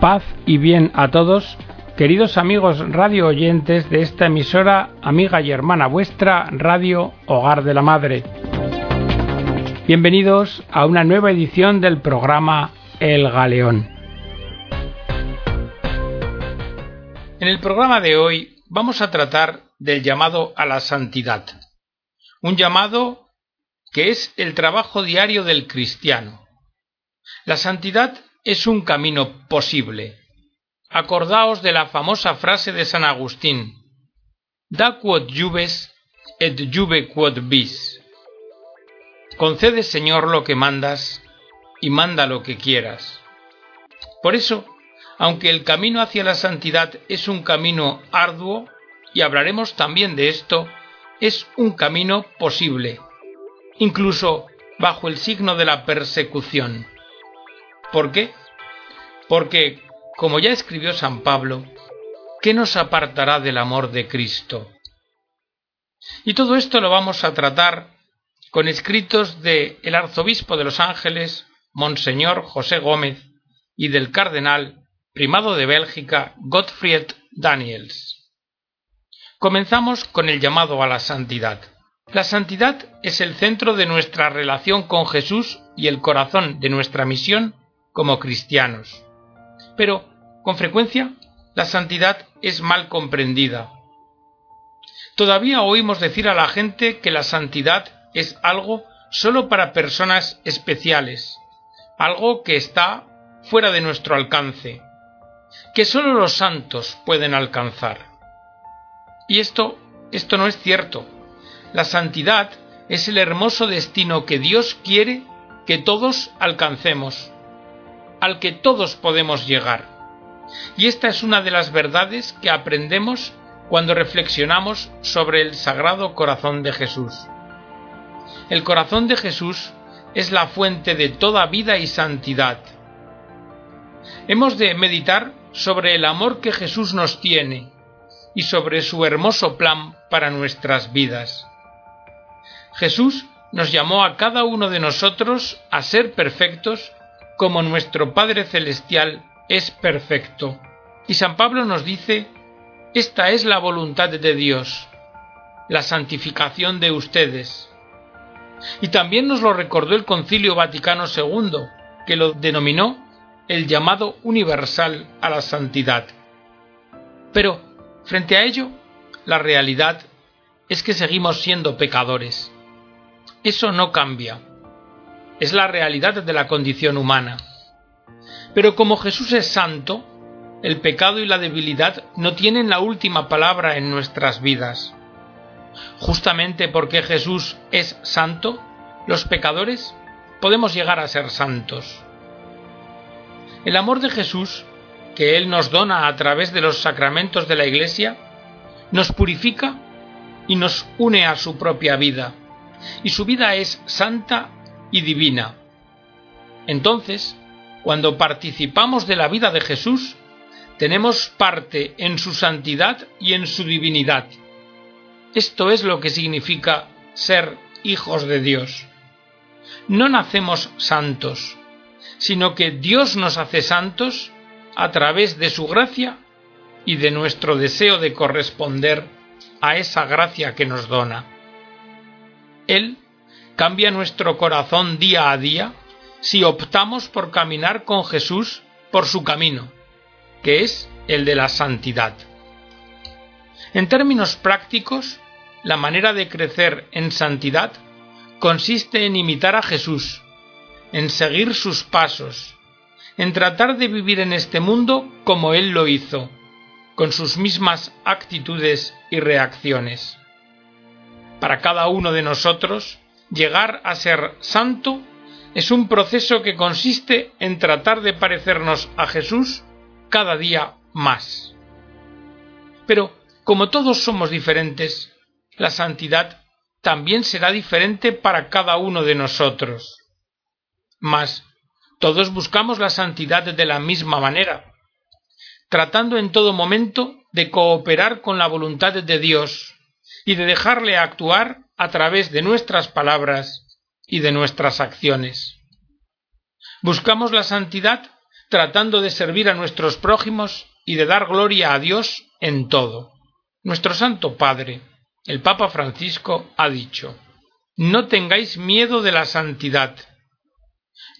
Paz y bien a todos, queridos amigos radio oyentes de esta emisora, amiga y hermana vuestra, Radio Hogar de la Madre. Bienvenidos a una nueva edición del programa El Galeón. En el programa de hoy vamos a tratar del llamado a la santidad, un llamado que es el trabajo diario del cristiano. La santidad es un camino posible. Acordaos de la famosa frase de San Agustín: Da quod jubes et jube quod bis. Concede, Señor, lo que mandas y manda lo que quieras. Por eso, aunque el camino hacia la santidad es un camino arduo, y hablaremos también de esto, es un camino posible, incluso bajo el signo de la persecución. ¿Por qué? Porque, como ya escribió San Pablo, ¿qué nos apartará del amor de Cristo? Y todo esto lo vamos a tratar con escritos de el arzobispo de Los Ángeles, Monseñor José Gómez, y del cardenal primado de Bélgica, Gottfried Daniels. Comenzamos con el llamado a la santidad. La santidad es el centro de nuestra relación con Jesús y el corazón de nuestra misión como cristianos. Pero, con frecuencia, la santidad es mal comprendida. Todavía oímos decir a la gente que la santidad es algo solo para personas especiales, algo que está fuera de nuestro alcance, que solo los santos pueden alcanzar. Y esto, esto no es cierto. La santidad es el hermoso destino que Dios quiere que todos alcancemos al que todos podemos llegar. Y esta es una de las verdades que aprendemos cuando reflexionamos sobre el Sagrado Corazón de Jesús. El corazón de Jesús es la fuente de toda vida y santidad. Hemos de meditar sobre el amor que Jesús nos tiene y sobre su hermoso plan para nuestras vidas. Jesús nos llamó a cada uno de nosotros a ser perfectos como nuestro Padre Celestial es perfecto. Y San Pablo nos dice, esta es la voluntad de Dios, la santificación de ustedes. Y también nos lo recordó el Concilio Vaticano II, que lo denominó el llamado universal a la santidad. Pero, frente a ello, la realidad es que seguimos siendo pecadores. Eso no cambia es la realidad de la condición humana. Pero como Jesús es santo, el pecado y la debilidad no tienen la última palabra en nuestras vidas. Justamente porque Jesús es santo, los pecadores podemos llegar a ser santos. El amor de Jesús, que Él nos dona a través de los sacramentos de la Iglesia, nos purifica y nos une a su propia vida, y su vida es santa y divina. Entonces, cuando participamos de la vida de Jesús, tenemos parte en su santidad y en su divinidad. Esto es lo que significa ser hijos de Dios. No nacemos santos, sino que Dios nos hace santos a través de su gracia y de nuestro deseo de corresponder a esa gracia que nos dona. Él cambia nuestro corazón día a día si optamos por caminar con Jesús por su camino, que es el de la santidad. En términos prácticos, la manera de crecer en santidad consiste en imitar a Jesús, en seguir sus pasos, en tratar de vivir en este mundo como Él lo hizo, con sus mismas actitudes y reacciones. Para cada uno de nosotros, llegar a ser santo es un proceso que consiste en tratar de parecernos a Jesús cada día más. Pero, como todos somos diferentes, la santidad también será diferente para cada uno de nosotros. Mas, todos buscamos la santidad de la misma manera, tratando en todo momento de cooperar con la voluntad de Dios y de dejarle actuar a través de nuestras palabras y de nuestras acciones. Buscamos la santidad tratando de servir a nuestros prójimos y de dar gloria a Dios en todo. Nuestro Santo Padre, el Papa Francisco, ha dicho No tengáis miedo de la santidad,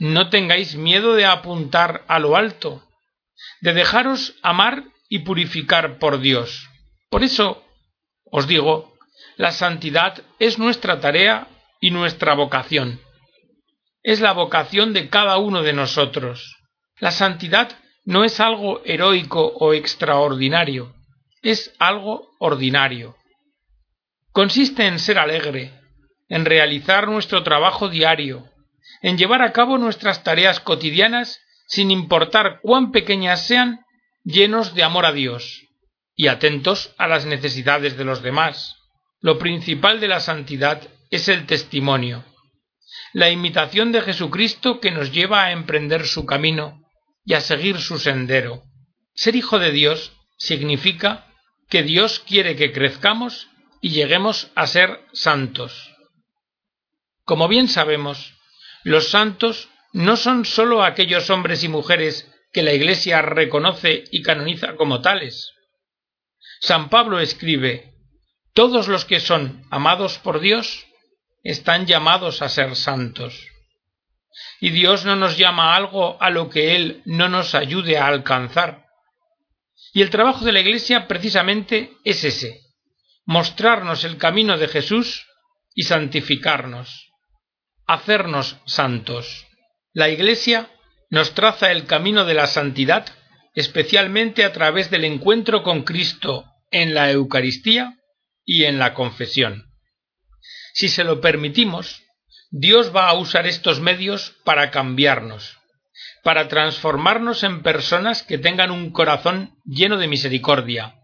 no tengáis miedo de apuntar a lo alto, de dejaros amar y purificar por Dios. Por eso os digo, la santidad es nuestra tarea y nuestra vocación. Es la vocación de cada uno de nosotros. La santidad no es algo heroico o extraordinario, es algo ordinario. Consiste en ser alegre, en realizar nuestro trabajo diario, en llevar a cabo nuestras tareas cotidianas sin importar cuán pequeñas sean, llenos de amor a Dios y atentos a las necesidades de los demás. Lo principal de la santidad es el testimonio, la imitación de Jesucristo que nos lleva a emprender su camino y a seguir su sendero. Ser hijo de Dios significa que Dios quiere que crezcamos y lleguemos a ser santos. Como bien sabemos, los santos no son sólo aquellos hombres y mujeres que la Iglesia reconoce y canoniza como tales. San Pablo escribe Todos los que son amados por Dios están llamados a ser santos. Y Dios no nos llama a algo a lo que Él no nos ayude a alcanzar. Y el trabajo de la Iglesia precisamente es ese, mostrarnos el camino de Jesús y santificarnos hacernos santos. La Iglesia nos traza el camino de la santidad especialmente a través del encuentro con Cristo en la Eucaristía y en la confesión. Si se lo permitimos, Dios va a usar estos medios para cambiarnos, para transformarnos en personas que tengan un corazón lleno de misericordia,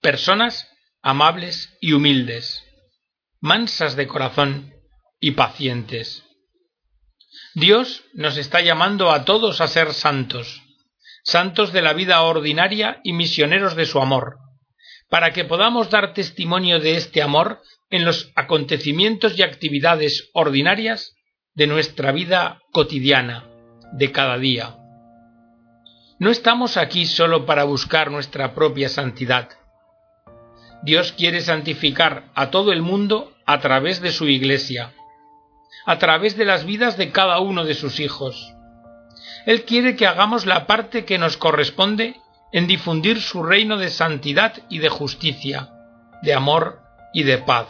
personas amables y humildes, mansas de corazón y pacientes. Dios nos está llamando a todos a ser santos, santos de la vida ordinaria y misioneros de su amor, para que podamos dar testimonio de este amor en los acontecimientos y actividades ordinarias de nuestra vida cotidiana, de cada día. No estamos aquí solo para buscar nuestra propia santidad. Dios quiere santificar a todo el mundo a través de su Iglesia, a través de las vidas de cada uno de sus hijos. Él quiere que hagamos la parte que nos corresponde en difundir su reino de santidad y de justicia, de amor y de paz.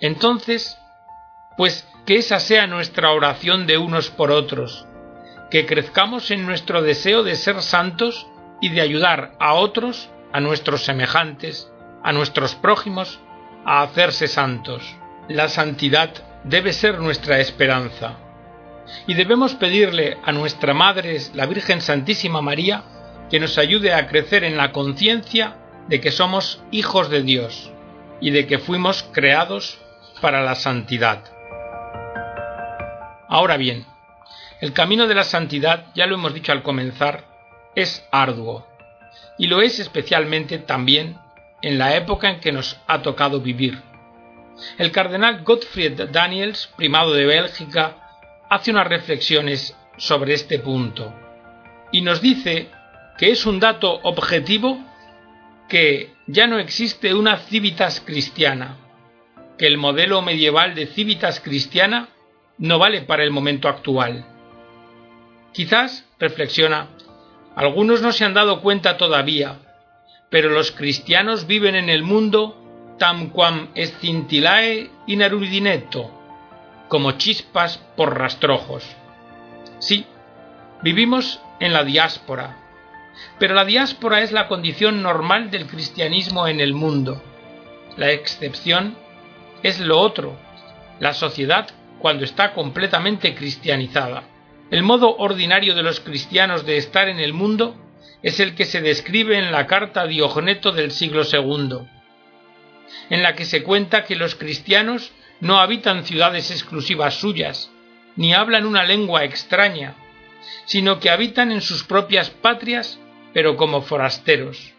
Entonces, pues que esa sea nuestra oración de unos por otros, que crezcamos en nuestro deseo de ser santos y de ayudar a otros, a nuestros semejantes, a nuestros prójimos, a hacerse santos. La santidad debe ser nuestra esperanza. Y debemos pedirle a nuestra Madre, la Virgen Santísima María, que nos ayude a crecer en la conciencia de que somos hijos de Dios y de que fuimos creados para la santidad. Ahora bien, el camino de la santidad, ya lo hemos dicho al comenzar, es arduo, y lo es especialmente también en la época en que nos ha tocado vivir el cardenal Gottfried Daniels, primado de Bélgica, hace unas reflexiones sobre este punto y nos dice que es un dato objetivo que ya no existe una civitas cristiana, que el modelo medieval de civitas cristiana no vale para el momento actual. Quizás, reflexiona, algunos no se han dado cuenta todavía, pero los cristianos viven en el mundo tamquam escintilae in arudineto, como chispas por rastrojos. Sí, vivimos en la diáspora, pero la diáspora es la condición normal del cristianismo en el mundo. La excepción es lo otro, la sociedad cuando está completamente cristianizada. El modo ordinario de los cristianos de estar en el mundo es el que se describe en la carta Diogneto del siglo II en la que se cuenta que los cristianos no habitan ciudades exclusivas suyas, ni hablan una lengua extraña, sino que habitan en sus propias patrias, pero como forasteros.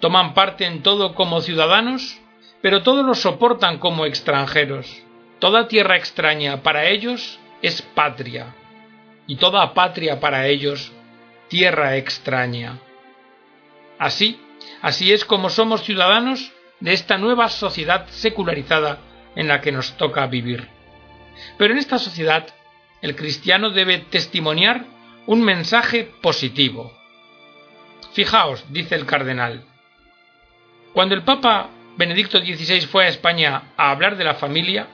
Toman parte en todo como ciudadanos, pero todo lo soportan como extranjeros. Toda tierra extraña para ellos es patria, y toda patria para ellos tierra extraña. Así, así es como somos ciudadanos de esta nueva sociedad secularizada en la que nos toca vivir. Pero en esta sociedad el cristiano debe testimoniar un mensaje positivo. Fijaos, dice el cardenal, cuando el Papa Benedicto XVI fue a España a hablar de la familia,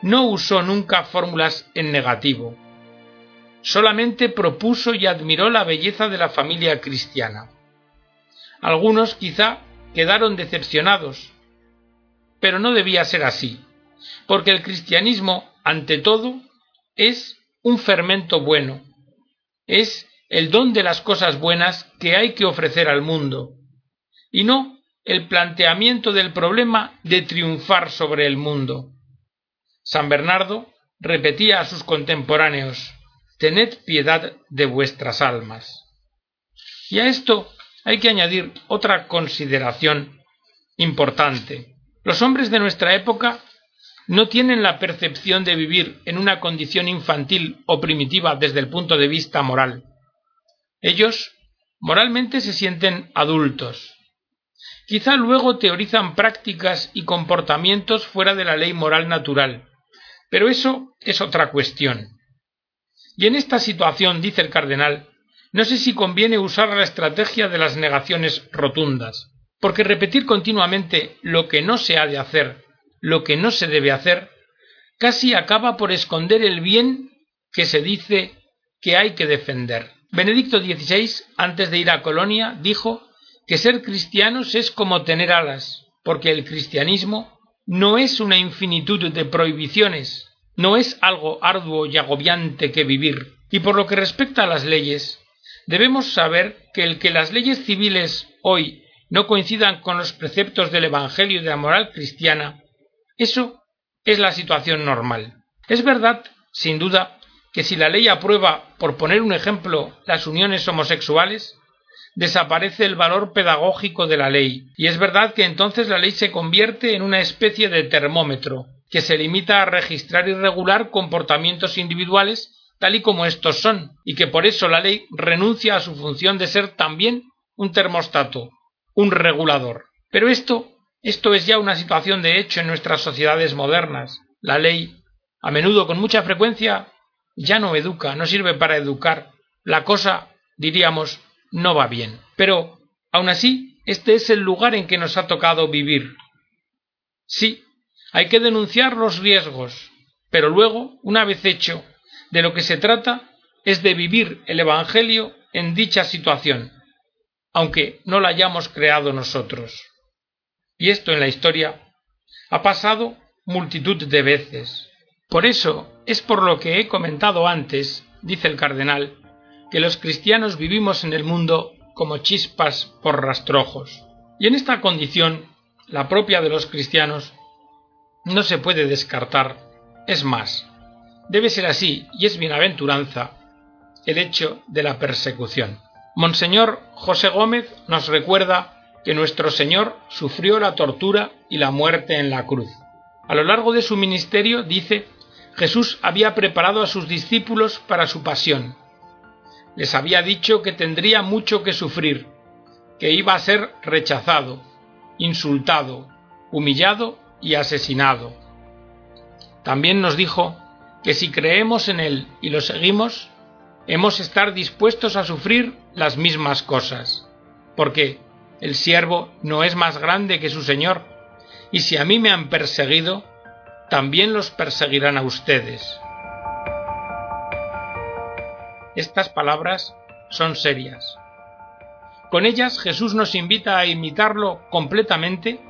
no usó nunca fórmulas en negativo. Solamente propuso y admiró la belleza de la familia cristiana. Algunos quizá quedaron decepcionados, pero no debía ser así, porque el cristianismo, ante todo, es un fermento bueno, es el don de las cosas buenas que hay que ofrecer al mundo, y no el planteamiento del problema de triunfar sobre el mundo. San Bernardo repetía a sus contemporáneos Tened piedad de vuestras almas. Y a esto hay que añadir otra consideración importante. Los hombres de nuestra época no tienen la percepción de vivir en una condición infantil o primitiva desde el punto de vista moral. Ellos moralmente se sienten adultos. Quizá luego teorizan prácticas y comportamientos fuera de la ley moral natural, pero eso es otra cuestión. Y en esta situación, dice el cardenal, no sé si conviene usar la estrategia de las negaciones rotundas, porque repetir continuamente lo que no se ha de hacer lo que no se debe hacer, casi acaba por esconder el bien que se dice que hay que defender. Benedicto XVI, antes de ir a Colonia, dijo que ser cristianos es como tener alas, porque el cristianismo no es una infinitud de prohibiciones, no es algo arduo y agobiante que vivir. Y por lo que respecta a las leyes, debemos saber que el que las leyes civiles hoy no coincidan con los preceptos del Evangelio y de la moral cristiana eso es la situación normal. Es verdad, sin duda, que si la ley aprueba, por poner un ejemplo, las uniones homosexuales, desaparece el valor pedagógico de la ley, y es verdad que entonces la ley se convierte en una especie de termómetro, que se limita a registrar y regular comportamientos individuales tal y como estos son, y que por eso la ley renuncia a su función de ser también un termostato, un regulador. Pero esto esto es ya una situación de hecho en nuestras sociedades modernas. La ley, a menudo con mucha frecuencia, ya no educa, no sirve para educar. La cosa, diríamos, no va bien. Pero, aun así, este es el lugar en que nos ha tocado vivir. Sí, hay que denunciar los riesgos, pero luego, una vez hecho, de lo que se trata es de vivir el Evangelio en dicha situación, aunque no la hayamos creado nosotros. Y esto en la historia ha pasado multitud de veces. Por eso es por lo que he comentado antes, dice el cardenal, que los cristianos vivimos en el mundo como chispas por rastrojos. Y en esta condición, la propia de los cristianos, no se puede descartar. Es más, debe ser así, y es bienaventuranza, el hecho de la persecución. Monseñor José Gómez nos recuerda que nuestro Señor sufrió la tortura y la muerte en la cruz. A lo largo de su ministerio, dice, Jesús había preparado a sus discípulos para su pasión. Les había dicho que tendría mucho que sufrir, que iba a ser rechazado, insultado, humillado y asesinado. También nos dijo que si creemos en Él y lo seguimos, hemos estar dispuestos a sufrir las mismas cosas, porque el siervo no es más grande que su Señor, y si a mí me han perseguido, también los perseguirán a ustedes. Estas palabras son serias. Con ellas Jesús nos invita a imitarlo completamente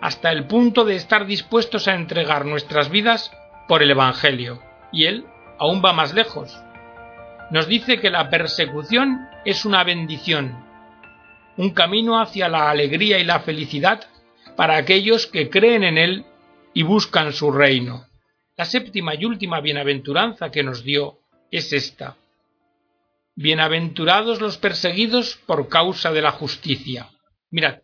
hasta el punto de estar dispuestos a entregar nuestras vidas por el Evangelio. Y Él aún va más lejos. Nos dice que la persecución es una bendición un camino hacia la alegría y la felicidad para aquellos que creen en Él y buscan su reino. La séptima y última bienaventuranza que nos dio es esta. Bienaventurados los perseguidos por causa de la justicia. Mirad,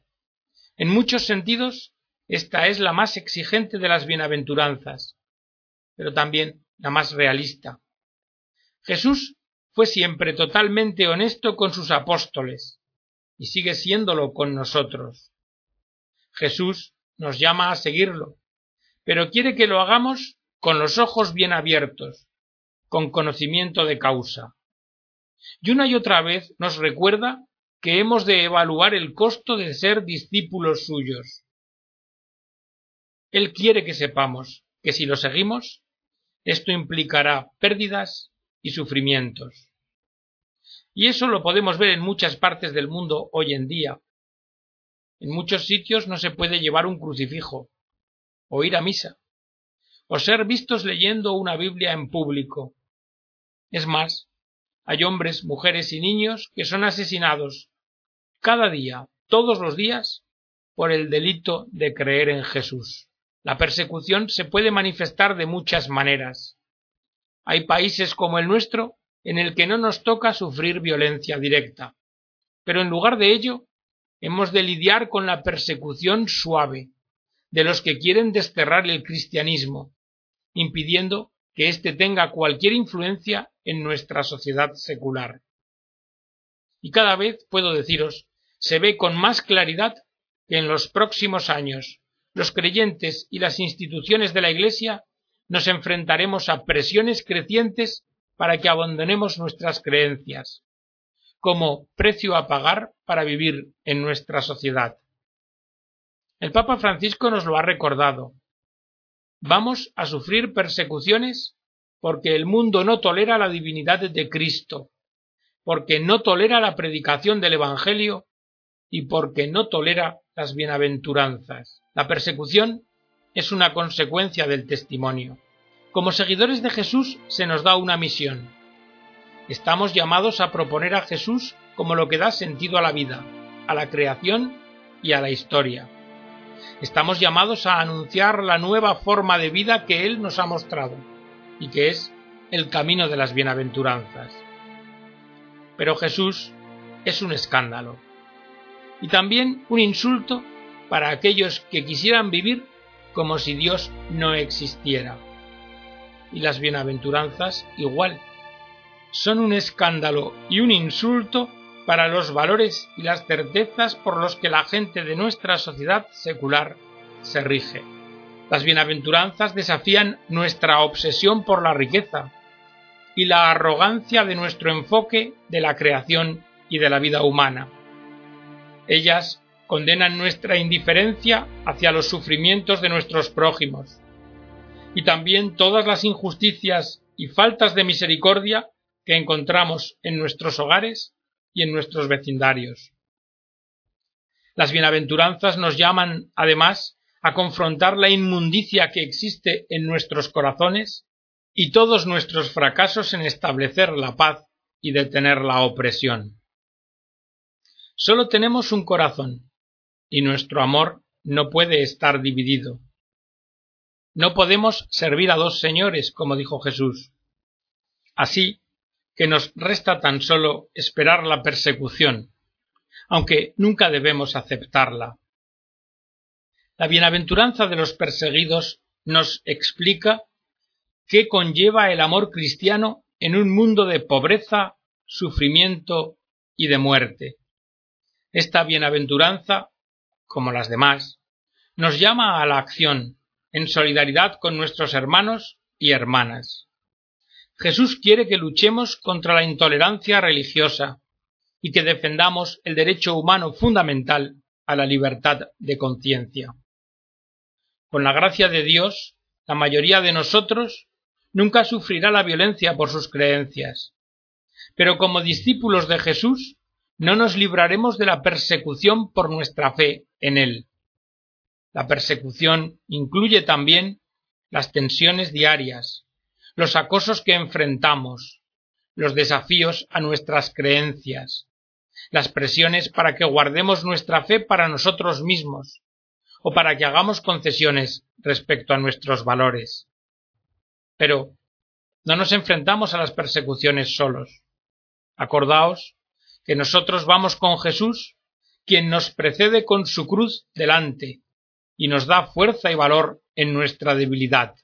en muchos sentidos, esta es la más exigente de las bienaventuranzas, pero también la más realista. Jesús fue siempre totalmente honesto con sus apóstoles y sigue siéndolo con nosotros. Jesús nos llama a seguirlo, pero quiere que lo hagamos con los ojos bien abiertos, con conocimiento de causa. Y una y otra vez nos recuerda que hemos de evaluar el costo de ser discípulos suyos. Él quiere que sepamos que si lo seguimos, esto implicará pérdidas y sufrimientos. Y eso lo podemos ver en muchas partes del mundo hoy en día. En muchos sitios no se puede llevar un crucifijo, o ir a misa, o ser vistos leyendo una Biblia en público. Es más, hay hombres, mujeres y niños que son asesinados cada día, todos los días, por el delito de creer en Jesús. La persecución se puede manifestar de muchas maneras. Hay países como el nuestro en el que no nos toca sufrir violencia directa, pero en lugar de ello hemos de lidiar con la persecución suave de los que quieren desterrar el cristianismo, impidiendo que éste tenga cualquier influencia en nuestra sociedad secular. Y cada vez, puedo deciros, se ve con más claridad que en los próximos años los creyentes y las instituciones de la Iglesia nos enfrentaremos a presiones crecientes para que abandonemos nuestras creencias, como precio a pagar para vivir en nuestra sociedad. El Papa Francisco nos lo ha recordado. Vamos a sufrir persecuciones porque el mundo no tolera la divinidad de Cristo, porque no tolera la predicación del Evangelio y porque no tolera las bienaventuranzas. La persecución es una consecuencia del testimonio. Como seguidores de Jesús se nos da una misión. Estamos llamados a proponer a Jesús como lo que da sentido a la vida, a la creación y a la historia. Estamos llamados a anunciar la nueva forma de vida que Él nos ha mostrado, y que es el camino de las bienaventuranzas. Pero Jesús es un escándalo y también un insulto para aquellos que quisieran vivir como si Dios no existiera. Y las bienaventuranzas igual. Son un escándalo y un insulto para los valores y las certezas por los que la gente de nuestra sociedad secular se rige. Las bienaventuranzas desafían nuestra obsesión por la riqueza y la arrogancia de nuestro enfoque de la creación y de la vida humana ellas condenan nuestra indiferencia hacia los sufrimientos de nuestros prójimos y también todas las injusticias y faltas de misericordia que encontramos en nuestros hogares y en nuestros vecindarios. Las bienaventuranzas nos llaman, además, a confrontar la inmundicia que existe en nuestros corazones y todos nuestros fracasos en establecer la paz y detener la opresión. Solo tenemos un corazón, y nuestro amor no puede estar dividido. No podemos servir a dos señores, como dijo Jesús. Así que nos resta tan solo esperar la persecución, aunque nunca debemos aceptarla. La bienaventuranza de los perseguidos nos explica qué conlleva el amor cristiano en un mundo de pobreza, sufrimiento y de muerte. Esta bienaventuranza, como las demás, nos llama a la acción, en solidaridad con nuestros hermanos y hermanas. Jesús quiere que luchemos contra la intolerancia religiosa y que defendamos el derecho humano fundamental a la libertad de conciencia. Con la gracia de Dios, la mayoría de nosotros nunca sufrirá la violencia por sus creencias. Pero como discípulos de Jesús no nos libraremos de la persecución por nuestra fe en Él. La persecución incluye también las tensiones diarias, los acosos que enfrentamos, los desafíos a nuestras creencias, las presiones para que guardemos nuestra fe para nosotros mismos, o para que hagamos concesiones respecto a nuestros valores. Pero no nos enfrentamos a las persecuciones solos. Acordaos que nosotros vamos con Jesús, quien nos precede con su cruz delante y nos da fuerza y valor en nuestra debilidad.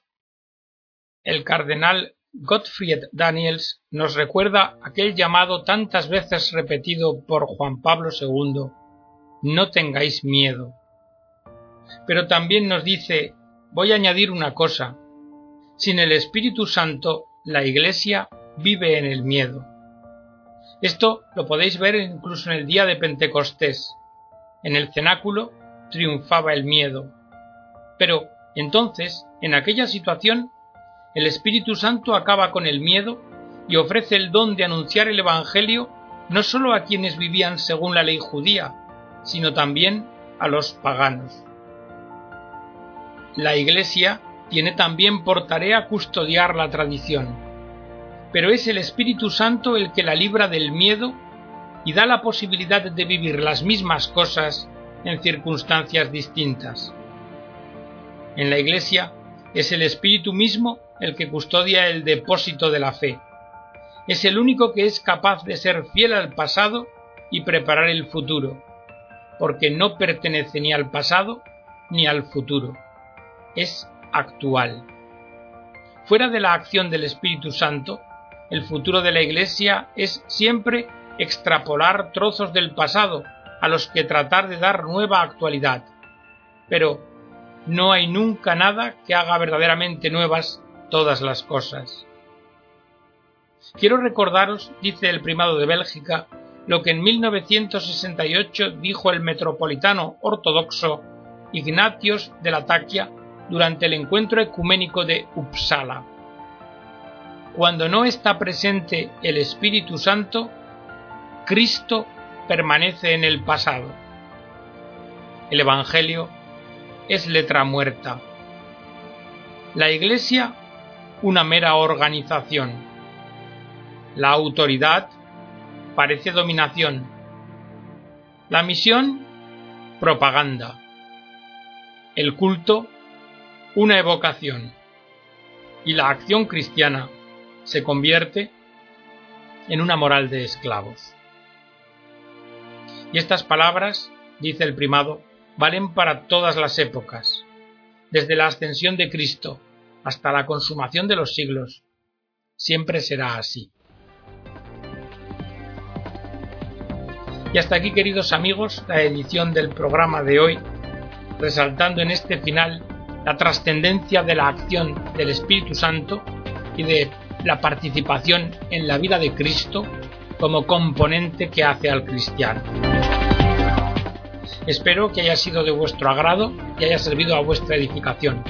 El cardenal Gottfried Daniels nos recuerda aquel llamado tantas veces repetido por Juan Pablo II, no tengáis miedo. Pero también nos dice, voy a añadir una cosa, sin el Espíritu Santo la Iglesia vive en el miedo. Esto lo podéis ver incluso en el día de Pentecostés. En el cenáculo triunfaba el miedo. Pero entonces, en aquella situación, el Espíritu Santo acaba con el miedo y ofrece el don de anunciar el Evangelio no sólo a quienes vivían según la ley judía, sino también a los paganos. La Iglesia tiene también por tarea custodiar la tradición, pero es el Espíritu Santo el que la libra del miedo y da la posibilidad de vivir las mismas cosas en circunstancias distintas. En la Iglesia es el Espíritu mismo el que custodia el depósito de la fe. Es el único que es capaz de ser fiel al pasado y preparar el futuro, porque no pertenece ni al pasado ni al futuro. Es actual. Fuera de la acción del Espíritu Santo, el futuro de la Iglesia es siempre extrapolar trozos del pasado a los que tratar de dar nueva actualidad. Pero no hay nunca nada que haga verdaderamente nuevas todas las cosas. Quiero recordaros, dice el primado de Bélgica, lo que en 1968 dijo el metropolitano ortodoxo Ignatios de la Taquia durante el encuentro ecuménico de Uppsala. Cuando no está presente el Espíritu Santo, Cristo permanece en el pasado. El Evangelio es letra muerta. La Iglesia una mera organización. La autoridad parece dominación. La misión, propaganda. El culto, una evocación. Y la acción cristiana se convierte en una moral de esclavos. Y estas palabras, dice el primado, valen para todas las épocas, desde la ascensión de Cristo hasta la consumación de los siglos. Siempre será así. Y hasta aquí, queridos amigos, la edición del programa de hoy, resaltando en este final la trascendencia de la acción del Espíritu Santo y de la participación en la vida de Cristo como componente que hace al cristiano. Espero que haya sido de vuestro agrado y haya servido a vuestra edificación.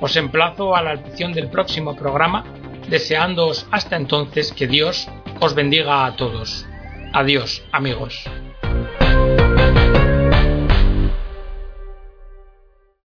Os emplazo a la atención del próximo programa, deseándoos hasta entonces que Dios os bendiga a todos. Adiós, amigos.